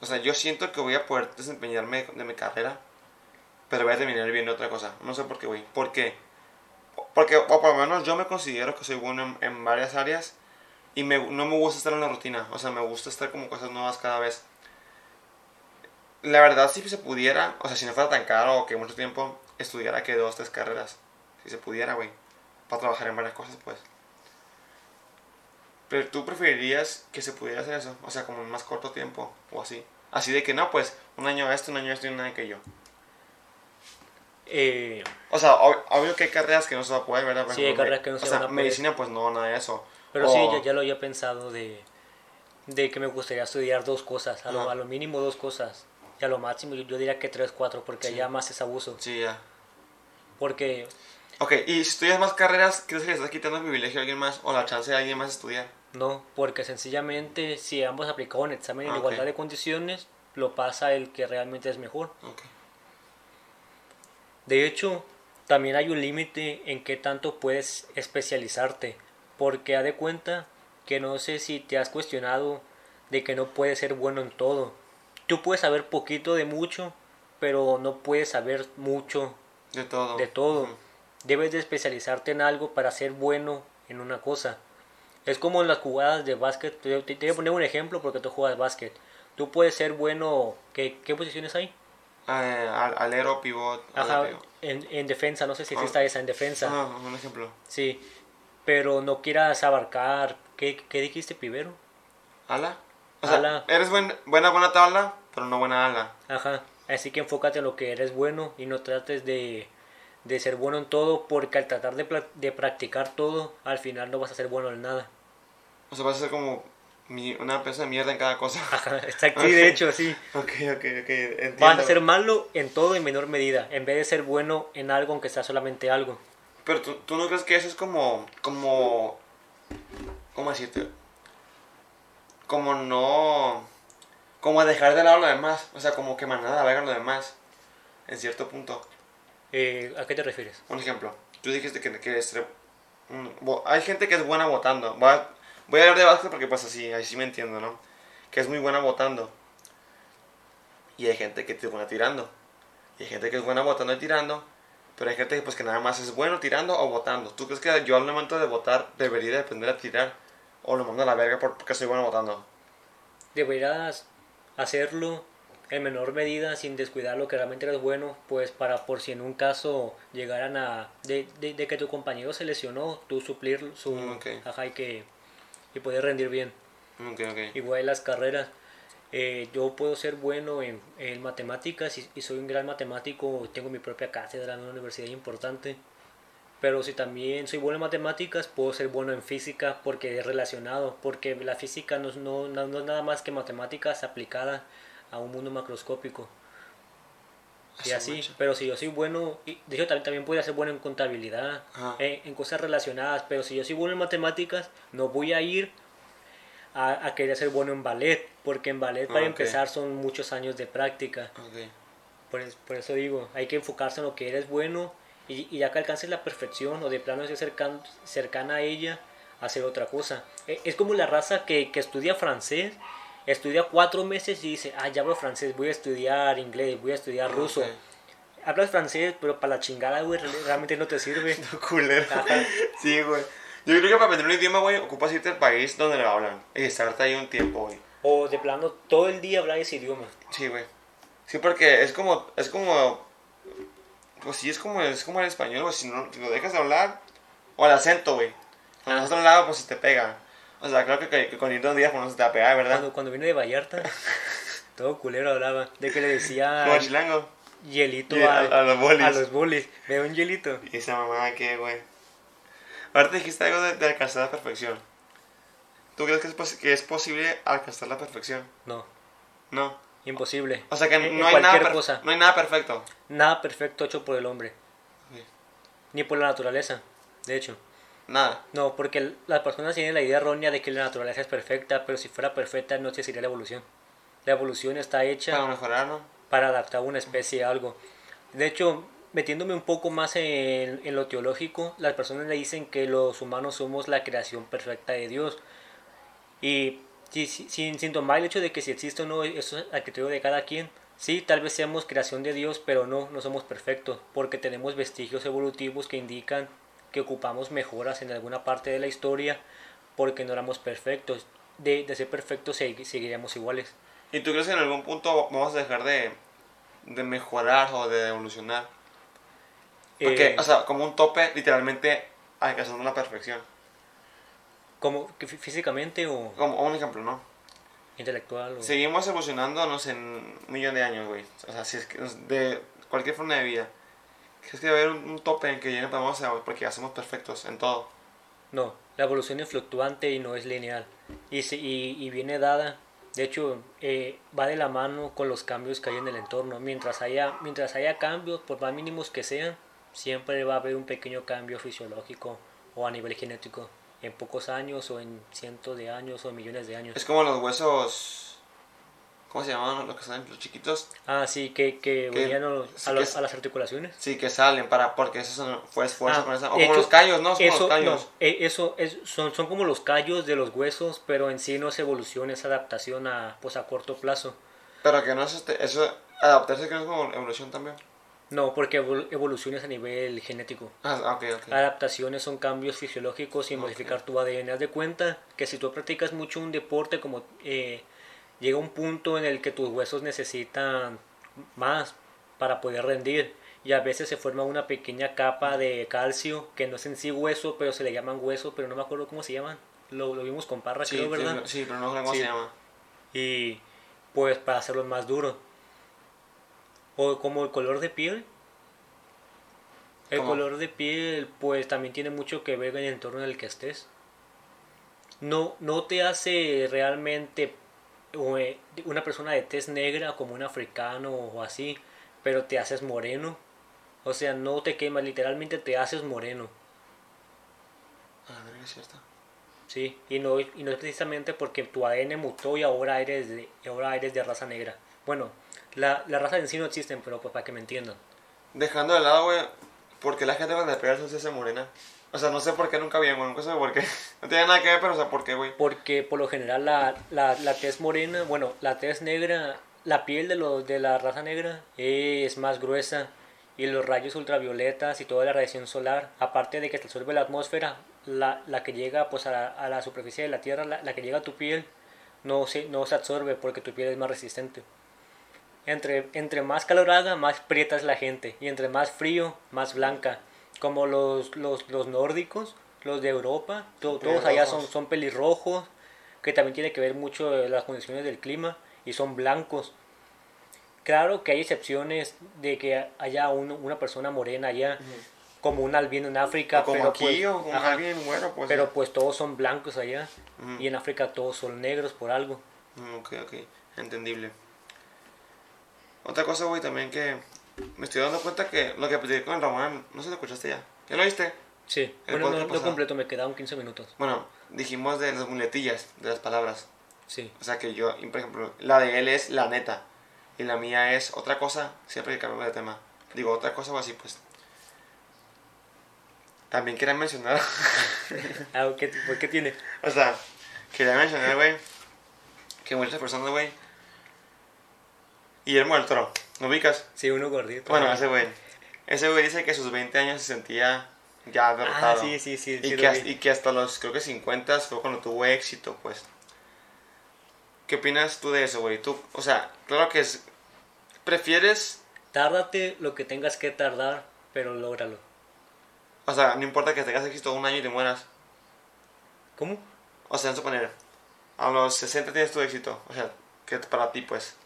O sea, yo siento que voy a poder desempeñarme de mi carrera, pero voy a terminar viendo otra cosa. No sé por qué, güey. ¿Por qué? Porque, o por lo menos yo me considero que soy bueno en, varias áreas y me, no me gusta estar en la rutina. O sea, me gusta estar como cosas nuevas cada vez la verdad, si se pudiera, o sea, si no fuera tan caro o que mucho tiempo, estudiara que dos, tres carreras. Si se pudiera, güey. Para trabajar en varias cosas, pues. Pero tú preferirías que se pudiera hacer eso, o sea, como en más corto tiempo, o así. Así de que no, pues, un año esto, un año esto y un año aquello. Eh, O sea, ob- obvio que hay carreras que no se va a poder, ¿verdad? Por Sí, hay carreras que no o se sea, van a poder. medicina, pues no, nada de eso. pero O- sí, ya, ya lo había pensado de, de que me gustaría estudiar dos cosas, a lo, a lo mínimo dos cosas. Y a lo máximo yo, yo diría que tres, cuatro, porque Sí. allá más es abuso. Sí, ya. Porque Ok, y si estudias más carreras, ¿crees que le estás quitando el privilegio a alguien más o la chance de alguien más estudiar? No, porque sencillamente si ambos aplicaron examen en Ah, igualdad de condiciones, lo pasa el que realmente es mejor. De hecho, también hay un límite en qué tanto puedes especializarte, porque haz de cuenta que no sé si te has cuestionado de que no puedes ser bueno en todo. Tú puedes saber poquito de mucho, pero no puedes saber mucho De todo. de todo. Debes de especializarte en algo para ser bueno en una cosa. Es como en las jugadas de básquet. Te, te- te voy a poner un ejemplo porque tú juegas básquet. Tú puedes ser bueno. ¿Qué, qué posiciones hay? Al- alero, pivot, Ajá, pivot. en, en defensa. No sé si Ah. exista esa en defensa. Ah, un ejemplo. Sí. Pero no quieras abarcar. ¿Qué, qué dijiste primero? ¿Ala? O sea, Ala. eres buen- buena, buena tabla, pero no buena ala. Ajá. Así que enfócate en lo que eres bueno y no trates de, de ser bueno en todo, porque al tratar de, de practicar todo, al final no vas a ser bueno en nada. O sea, vas a ser como mi- una pieza de mierda en cada cosa. [LAUGHS] Ajá, Exacto, sí, de hecho, sí. ok, ok, ok. Entiendo. Vas a ser malo en todo en menor medida, en vez de ser bueno en algo, aunque sea solamente algo. Pero ¿tú, tú no crees que eso es como. como. ¿Cómo decirte? Como no. Como dejar de lado lo demás. O sea, como que mandar a la verga lo demás. En cierto punto. Eh, ¿A qué te refieres? Un ejemplo. Tú dijiste que hay gente que es buena votando. Voy a, voy a hablar de básquet porque, pues así, así me entiendo, ¿no? Que es muy buena votando. Y hay gente que es buena tirando. Y hay gente que es buena votando y tirando. Pero hay gente que, pues, que nada más es bueno tirando o votando. ¿Tú crees que yo al momento de votar debería de aprender a tirar? O lo mando a la verga por- porque soy bueno votando. Deberás hacerlo en menor medida sin descuidar lo que realmente eres bueno, pues para por si en un caso llegaran a... de, de- de que tu compañero se lesionó, tú suplir su... Mm, ok. Ajá, y que... y poder rendir bien. Ok, ok. Igual las carreras. eh, yo puedo ser bueno en, en matemáticas y, y soy un gran matemático, tengo mi propia cátedra en una universidad importante. Pero si también soy bueno en matemáticas, puedo ser bueno en física porque es relacionado, porque la física no es, no, no- no es nada más que matemáticas aplicada a un mundo macroscópico. Y Eso, así, macho. pero si yo soy bueno, y de hecho también, también podría ser bueno en contabilidad, en, en cosas relacionadas, pero si yo soy bueno en matemáticas, no voy a ir a, a querer ser bueno en ballet, porque en ballet para empezar son muchos años de práctica. Por, es- por eso digo, hay que enfocarse en lo que eres bueno y, y ya que alcances la perfección o de plano ser cercan- cercana a ella, hacer otra cosa. E- Es como la raza que, que estudia francés, estudia cuatro meses y dice, ah, ya hablo francés, voy a estudiar inglés, voy a estudiar ruso. Ok. Hablas francés, pero para la chingada, güey, real- realmente no te sirve. [LAUGHS] culero. Ajá. Sí, güey. Yo creo que para aprender un idioma, güey, ocupas irte al país donde lo hablan. Y estarte ahí un tiempo, güey. O de plano todo el día hablar ese idioma. Sí, güey. Sí, porque es como, es como, pues sí, es como, es como el español, güey. Si, no, si lo dejas de hablar, o el acento, güey. Cuando estás a un lado, pues se te pega. O sea, creo que, que, con días, pues no se te va a pegar, ¿verdad? Cuando, cuando vine de Vallarta, [LAUGHS] todo culero hablaba. De que le decía Como chilango. hielito a, los bolis. a los bolis. Me un hielito. Y esa mamá, ¿qué, güey? Ahorita dijiste algo de, de alcanzar la perfección. ¿Tú crees que es, que es posible alcanzar la perfección? No, No. imposible. O sea que En- no hay, nada cosa. no hay nada perfecto. Nada perfecto hecho por el hombre, Sí. ni por la naturaleza, de hecho. Nada. No, porque las personas tienen la idea errónea de que la naturaleza es perfecta, pero si fuera perfecta no existiría la evolución. La evolución está hecha Para mejorar, ¿no? para adaptar una especie a algo. De hecho, metiéndome un poco más en, en lo teológico, las personas le dicen que los humanos somos la creación perfecta de Dios. Y si- si- sin, sin tomar el hecho de que si existe o no, eso es a criterio de cada quien. Sí, tal vez seamos creación de Dios, pero no, no somos perfectos, porque tenemos vestigios evolutivos que indican que ocupamos mejoras en alguna parte de la historia, porque no éramos perfectos. De, de ser perfectos segui- seguiríamos iguales. ¿Y tú crees que en algún punto vamos a dejar de, de mejorar o de evolucionar? Porque, Eh, o sea, como un tope, literalmente alcanzando la perfección. como físicamente o Como un ejemplo, ¿no? intelectual o... Seguimos evolucionando, no sé, en un millón de años, güey. O sea, si es que de cualquier forma de vida. ¿Crees que a haber un, un tope en que ya no podemos hacer porque ya somos perfectos en todo? No, la evolución es fluctuante y no es lineal. Y, se- y, y viene dada, de hecho, eh, va de la mano con los cambios que hay en el entorno. Mientras haya, mientras haya cambios, por más mínimos que sean, siempre va a haber un pequeño cambio fisiológico o a nivel genético. En pocos años o en cientos de años o en millones de años. Es como los huesos. ¿Cómo se llaman los que salen los chiquitos? Ah, sí, que, que Que- unían a, los- sí a, los- las articulaciones. Sí, que salen para. Porque eso son, fue esfuerzo Ah, con esa. O de como hecho, los callos, ¿no? Eso, los callos. no, eh, eso es, son, son como los callos de los huesos, pero en sí no es evolución, es adaptación a, pues, a corto plazo. Pero que no es este. Eso. Adaptarse que no es como evolución también. No, porque evol- evolución es a nivel genético. Ah, ok, ok. Adaptaciones son cambios fisiológicos y modificar tu ADN. Haz de cuenta que si tú practicas mucho un deporte, como eh, llega un punto en el que tus huesos necesitan más para poder rendir. Y a veces se forma una pequeña capa de calcio, que no es en sí hueso, pero se le llaman hueso, pero no me acuerdo cómo se llaman. Lo, lo vimos con Parra, sí, creo, ¿verdad? sí, pero no sé cómo Sí. se llama. Y pues para hacerlos más duros. O como el color de piel. El ¿Cómo? color de piel, pues también tiene mucho que ver en el entorno en el que estés. No, no te hace realmente una persona de tez negra como un africano o así, pero te haces moreno. O sea, no te quemas, literalmente te haces moreno. Ah, verga, es cierto. Sí, y no, y no es precisamente porque tu ADN mutó y ahora eres de, ahora eres de raza negra. Bueno, la, la raza en sí no existen, pero pues para que me entiendan. Dejando de lado, güey, ¿por qué la gente cuando le pega el se hace morena? O sea, no sé por qué nunca vi, güey, nunca sé por qué. [LAUGHS] No tiene nada que ver, pero o sea, ¿por qué, güey? Porque por lo general la, la, la tez morena, bueno, la tez negra, la piel de, los de la raza negra es más gruesa y los rayos ultravioletas y toda la radiación solar, aparte de que te absorbe la atmósfera, la, la que llega pues a la, a la superficie de la Tierra, la, la que llega a tu piel, no se, no se absorbe porque tu piel es más resistente. Entre, entre más calor haga, más prieta es la gente. Y entre más frío, más blanca. Como los, los, los nórdicos, los de Europa, to- todos allá son, Pelirrojos. son pelirrojos, que también tiene que ver mucho de las condiciones del clima, y son blancos. Claro que hay excepciones de que haya un- una persona morena allá, como un albino en África, O como pero aquí pues, o como ajá, alguien, bueno, pues. pero pues todos son blancos allá, y en África todos son negros por algo. Mm, Ok, ok, entendible. Otra cosa, güey, también que me estoy dando cuenta que lo que pedí con el Ramón, no sé si lo escuchaste ya. ¿Ya lo viste? Sí, El bueno, no, no completo, me quedaron 15 minutos. Bueno, dijimos de las muletillas, de las palabras. Sí. O sea que yo, por ejemplo, la de él es la neta. Y la mía es otra cosa, siempre que cambiamos de tema. Digo, otra cosa o así, pues. También quería mencionar, [LAUGHS] Ah, ¿qué, ¿Por qué tiene? o sea, quería mencionar, güey, que muchas personas, güey. Guillermo del Toro, ¿lo ubicas? Sí, uno gordito. Bueno, ese güey. Ese güey dice que a sus 20 años se sentía ya Ah, derrotado. sí, sí, sí. sí Y que, hasta, vi. y que hasta los, creo que 50 fue cuando tuvo éxito, pues. ¿Qué opinas tú de eso, güey? Tú, o sea, claro que es... ¿Prefieres? Tárdate lo que tengas que tardar, pero lógralo. O sea, no importa que tengas éxito un año y te mueras. ¿Cómo? O sea, en suponer, a los 60 tienes tu éxito. O sea, que para ti, pues.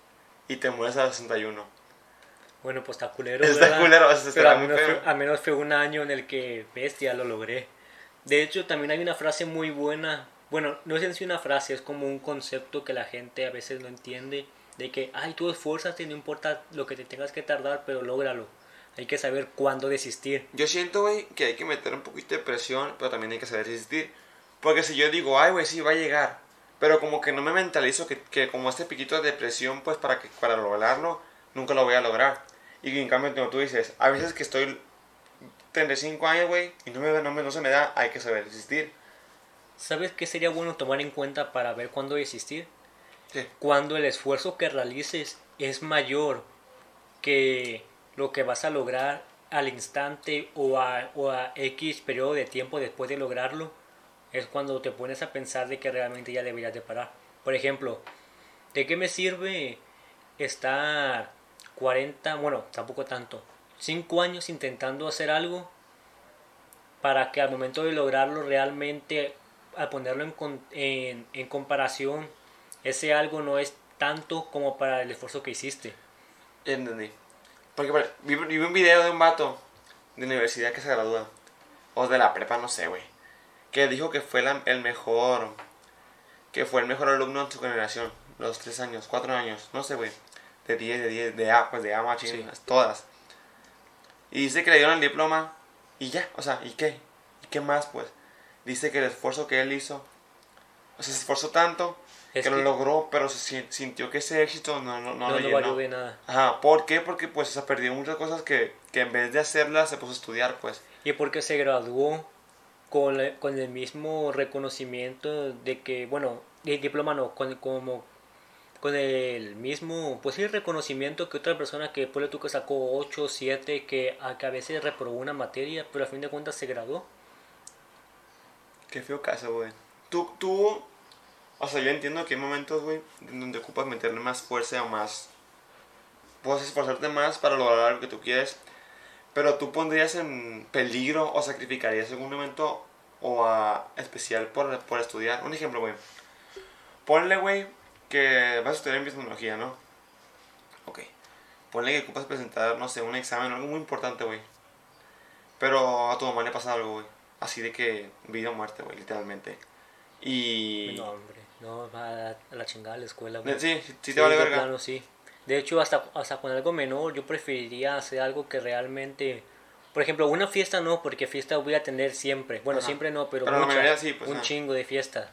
Y te mueres a los 61. Bueno, pues está culero. Está ¿verdad? culero, o sea, Pero a menos, fue, a menos fue un año en el que, bestia, lo logré. De hecho, también hay una frase muy buena. Bueno, no es en sí una frase, es como un concepto que la gente a veces no entiende. De que, ay, tú esfuérzate, no importa lo que te tengas que tardar, pero lógralo. Hay que saber cuándo desistir. Yo siento, güey, que hay que meter un poquito de presión, pero también hay que saber resistir. Porque si yo digo, ay, güey, sí, va a llegar. Pero como que no me mentalizo que, que como este piquito de presión, pues para, que, para lograrlo, nunca lo voy a lograr. Y en cambio, como tú dices, a veces que estoy 35 años, güey, y no, me, no, me- no se me da, hay que saber resistir. ¿Sabes qué sería bueno tomar en cuenta para ver cuándo desistir? Cuando el esfuerzo que realices es mayor que lo que vas a lograr al instante o a, o a X periodo de tiempo después de lograrlo, es cuando te pones a pensar de que realmente ya deberías de parar. Por ejemplo, ¿de qué me sirve estar 40, bueno, tampoco tanto, 5 años intentando hacer algo para que al momento de lograrlo realmente, al ponerlo en, en, en comparación, ese algo no es tanto como para el esfuerzo que hiciste. Entendí. Porque vi, vi un video de un vato de universidad que se gradúa. O de la prepa, no sé, güey. Que dijo que fue la- el mejor. Que fue el mejor alumno en su generación. Los tres años, cuatro años, no sé, güey. De 10, de 10, de A, pues de A, machín, Sí. todas. Y dice que le dieron el diploma. Y ya, o sea, ¿y qué? ¿Y qué más, pues? Dice que el esfuerzo que él hizo. O sea, se esforzó tanto Es que, lo que- logró, pero se sin- sintió que ese éxito no, no, no, No, lo llenó. valió de nada. Ajá, ¿por qué? Porque pues se perdió muchas cosas que, que en vez de hacerlas se puso a estudiar, pues. Y porque se graduó con, el- con el mismo reconocimiento de que, bueno, el diploma no, con, como, con el mismo, pues sí, reconocimiento que otra persona que por tú que sacó 8, 7, que a, que a veces reprobó una materia, pero a fin de cuentas se graduó. Qué feo caso, güey. Tú, tú, o sea, yo entiendo que hay momentos, güey, donde ocupas meterle más fuerza o más... Puedes esforzarte más para lograr algo que tú quieres, pero tú pondrías en peligro o sacrificarías algún momento o a especial por, por estudiar. Un ejemplo, güey. Ponle, güey, que vas a estudiar en biotecnología, ¿no? Ok. ponle que ocupas presentar, no sé, un examen, algo muy importante, güey. Pero a tu mamá le pasa algo, güey. Así de que vida o muerte, güey, literalmente. Y... No, hombre, no, va a la, a la chingada la escuela, güey. Sí, sí, sí te vale verga. sí. De hecho, hasta, hasta con algo menor, yo preferiría hacer algo que realmente... Por ejemplo, una fiesta no, porque fiesta voy a tener siempre. Bueno, Ajá. siempre no, pero, Pero muchas, sí, pues, un chingo de fiestas.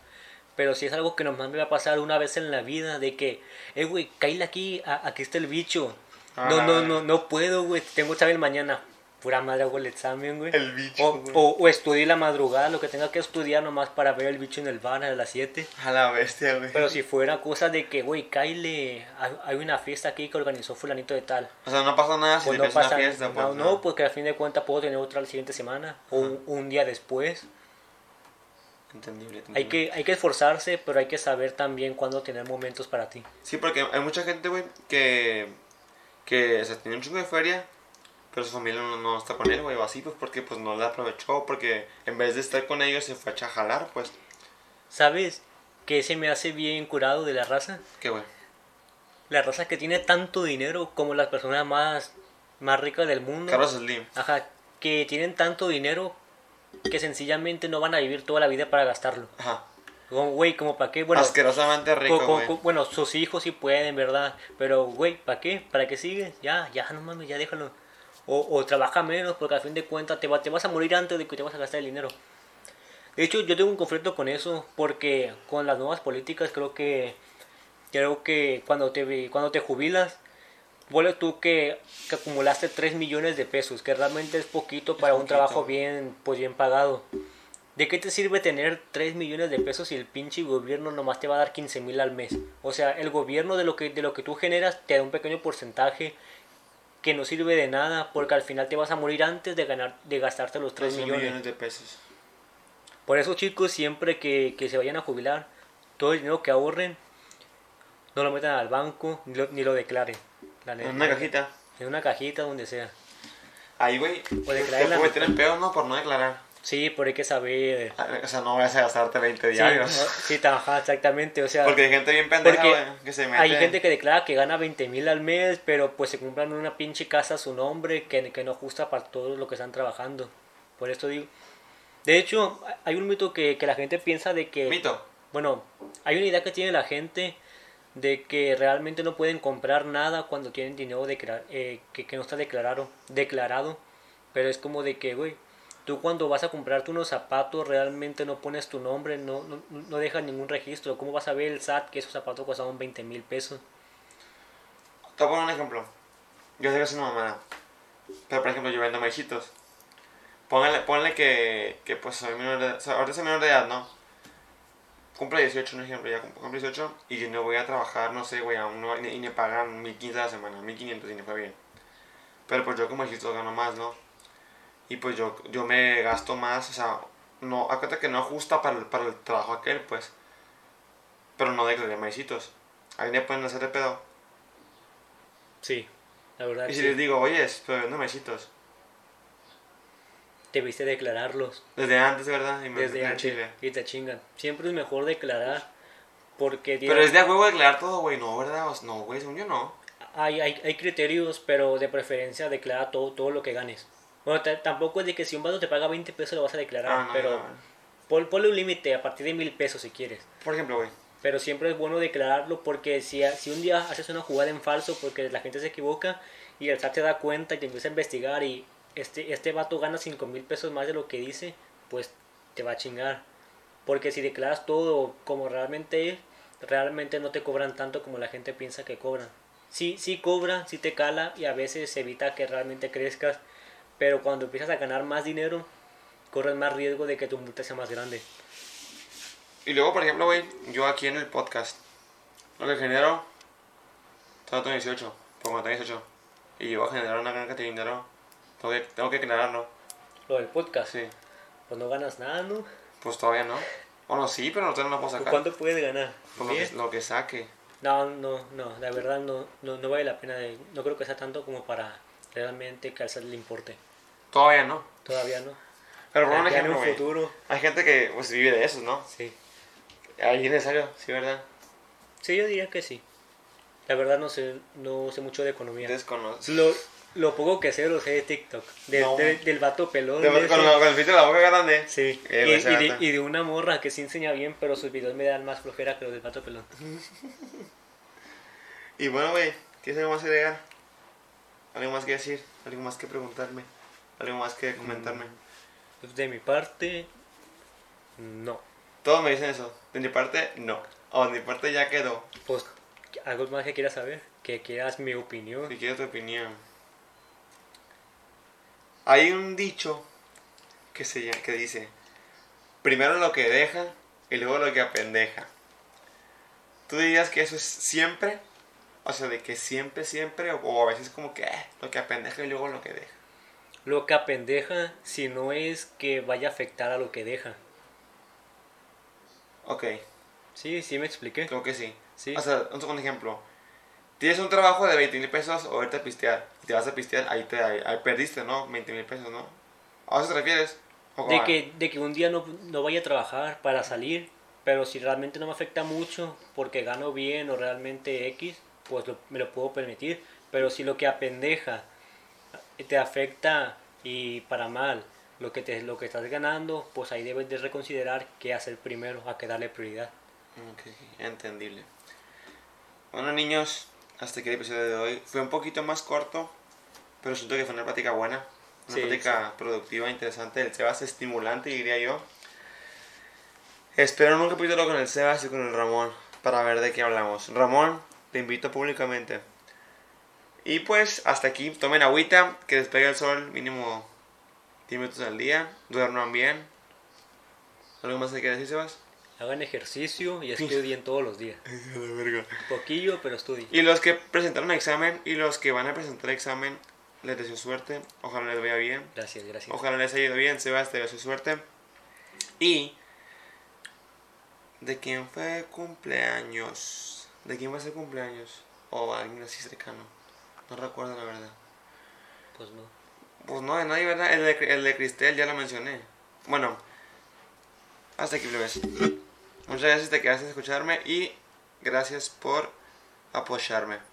Pero si es algo que nomás me va a pasar una vez en la vida, de que, eh, güey, caíle aquí, a- aquí está el bicho. Ah, no, no, no, no puedo, güey, tengo examen mañana. Pura madre hago el examen, güey. El bicho, O, güey. o, o estudio la madrugada, lo que tenga que estudiar nomás para ver el bicho en el bar a las 7. A la bestia, güey. Pero si fuera cosa de que, güey, Kyle, hay, una fiesta aquí que organizó fulanito de tal. O sea, no pasa nada si Pues no una pasa fiesta, pues. no, no, porque al fin de cuentas puedo tener otra la siguiente semana o un, un día después. Entendible, entendible. Hay que, hay que esforzarse, pero hay que saber también cuándo tener momentos para ti. Sí, porque hay mucha gente, güey, que... Que, o sea, tiene un chingo de feria, pero su familia no, no está con él, güey, o así, pues, porque, pues, no la aprovechó, porque en vez de estar con ellos se fue a chajalar, pues. ¿Sabes qué se me hace bien curado de la raza? ¿Qué, güey? La raza que tiene tanto dinero como las personas más, más ricas del mundo. Carlos Slim. Ajá, que tienen tanto dinero que sencillamente no van a vivir toda la vida para gastarlo. Ajá. Como, Güey, como para qué, bueno, Asquerosamente co- rico, co- güey. co- bueno, sus hijos sí pueden, ¿verdad? Pero, güey, ¿para qué? ¿Para qué sigues? Ya, ya, no mames, ya déjalo. O, o trabaja menos porque al fin de cuentas te, va- te vas a morir antes de que te vas a gastar el dinero. De hecho, yo tengo un conflicto con eso porque con las nuevas políticas creo que creo que cuando te cuando te jubilas Ponle tú que, que acumulaste 3 millones de pesos, que realmente es poquito para un poquito. trabajo bien, pues bien pagado. ¿De qué te sirve tener 3 millones de pesos si el pinche gobierno nomás te va a dar 15 mil al mes? O sea, el gobierno de lo, que, de lo que tú generas te da un pequeño porcentaje que no sirve de nada porque al final te vas a morir antes de, ganar, de gastarte los 3 13 millones. millones de pesos. Por eso chicos, siempre que, que se vayan a jubilar, todo el dinero que ahorren, no lo metan al banco ni lo, ni lo declaren. La En una cajita. En una cajita, donde sea. Ahí, güey, te puede meter en pedo, ¿no? Por no declarar. Sí, pero hay que saber. O sea, no vayas a gastarte 20 Sí, diarios. sí, ta- ajá, exactamente. O sea, Porque hay gente bien pendeja, Porque que se mete. hay gente que declara que gana 20 mil al mes, pero pues se compran una pinche casa a su nombre que, que no ajusta para todo lo que están trabajando. Por esto digo. De hecho, hay un mito que, que la gente piensa de que. Mito. Bueno, hay una idea que tiene la gente de que realmente no pueden comprar nada cuando tienen dinero declara- eh, que, que no está declarado, declarado. Pero es como de que, güey, tú cuando vas a comprarte unos zapatos realmente no pones tu nombre, no, no, no dejas ningún registro. ¿Cómo vas a ver el SAT que esos zapatos costaban 20 mil pesos? Te voy a poner un ejemplo. Yo sé que es una mamada. Pero, por ejemplo, yo vendo maicitos. Pónganle, ponle que, que pues soy menor de edad. O sea, ahorita soy menor de edad, ¿no? Cumple 18, un ejemplo, ya cum- cumple 18 y yo no voy a trabajar, no sé, güey, aún no, y me pagan 1500 a la semana, 1500 y me fue bien. Pero pues yo como maicitos gano más, ¿no? Y pues yo, yo me gasto más, o sea, no, acuérdate que no ajusta para el, para el trabajo aquel, pues. Pero no declaré maicitos. Ahí me pueden hacer de pedo. Sí, la verdad. Y si sí. les digo, oye, pero vendo maicitos. Debiste declararlos Desde antes, ¿verdad? Y me desde antes Chile. y te chingan. Siempre es mejor declarar porque Pero es de a huevo declarar todo, güey. No, ¿verdad? No, güey, según yo no. Hay, hay, hay criterios, pero de preferencia declara todo, todo lo que ganes. Bueno, ta- tampoco es de que si un vato te paga 20 pesos lo vas a declarar, Ah, no, pero no. pon- ponle un límite a partir de mil pesos si quieres. Por ejemplo, güey. Pero siempre es bueno declararlo porque si, si un día haces una jugada en falso porque la gente se equivoca y el SAT te da cuenta y te empieza a investigar y este, este vato gana 5 mil pesos más de lo que dice, pues te va a chingar. Porque si declaras todo como realmente es, realmente no te cobran tanto como la gente piensa que cobran. Sí, sí cobra, sí te cala y a veces evita que realmente crezcas, pero cuando empiezas a ganar más dinero, corres más riesgo de que tu multa sea más grande. Y luego, por ejemplo, güey, yo aquí en el podcast, lo que genero, tengo 18, pongo 18, y yo voy a generar una gran cantidad de dinero, tengo que, tengo que declararlo. Lo del podcast, Sí, pues no ganas nada, ¿no? pues todavía no. Bueno, sí, pero no te lo puedo sacar. ¿Cuánto puedes ganar? Pues lo, que, lo que saque. No, no, no, la verdad no, no, no vale la pena, de- no creo que sea tanto como para realmente que al le importe. Todavía no. Todavía no. Pero por un en ejemplo, un güey. futuro, Hay gente que pues vive de eso, ¿no? sí. Ahí es necesario, sí, ¿verdad? Sí, yo diría que sí. La verdad no sé, no sé mucho de economía. Desconozco. Lo, lo poco que sé lo sé de TikTok. De- No. de- del vato pelón. ¿Te de con, el filtro de la boca grande? Sí. Eh, y, y y de una morra que sí enseña bien, pero sus videos me dan más flojera que los del vato pelón. [LAUGHS] Y bueno, güey, ¿tienes algo más que agregar? ¿Algo más que decir? ¿Algo más que preguntarme? ¿Algo más que comentarme? Pues de mi parte, no. Todos me dicen eso. De mi parte, no. O de mi parte ya quedó. Pues algo más que quieras saber, que quieras mi opinión. Si quiero tu opinión. Hay un dicho que, se, llama- que dice, primero lo que deja y luego lo que apendeja. ¿Tú dirías que eso es siempre? O sea, de que siempre, siempre, o, o a veces como que eh, lo que apendeja y luego lo que deja. Lo que apendeja, si no es que vaya a afectar a lo que deja. Ok, Sí, sí me expliqué. creo que sí. Sí. O sea, un segundo ejemplo. Tienes un trabajo de 20 mil pesos o irte a pistear. Y te vas a pistear, ahí, te, ahí, ahí perdiste, ¿no? 20 mil pesos, ¿no? ¿A eso te refieres? ¿O cómo De que, de que un día no, no vaya a trabajar para salir, pero si realmente no me afecta mucho porque gano bien o realmente X, pues lo- me lo puedo permitir. Pero si lo que apendeja te afecta y para mal lo que, te, lo que estás ganando, pues ahí debes de reconsiderar qué hacer primero, a qué darle prioridad. Ok, entendible. Bueno, niños, hasta aquí el episodio de hoy. Fue un poquito más corto, pero siento que fue una plática buena. Una Sí, plática productiva, interesante. El Sebas estimulante, diría yo. Espero un capítulo con el Sebas y con el Ramón para ver de qué hablamos. Ramón, te invito públicamente. Y pues, hasta aquí. Tomen agüita, que despegue el sol mínimo 10 minutos al día. Duerman bien. ¿Algo más que decir, Sebas? Hagan ejercicio y estudien todos los días. [LAUGHS] Poquillo, pero estudien. Y los que presentaron examen y los que van a presentar examen, les deseo suerte. Ojalá les vaya bien. Gracias, gracias. Ojalá les haya ido bien. Sebas, te deseo suerte. Y. ¿De quién fue cumpleaños? ¿De quién va a ser cumpleaños? O alguien así cercano. No recuerdo la verdad. Pues no. Pues no, de nadie, ¿verdad? El de, el de Cristel ya lo mencioné. Bueno, hasta aquí, plebes. Muchas gracias, te quedaste a escucharme y gracias por apoyarme.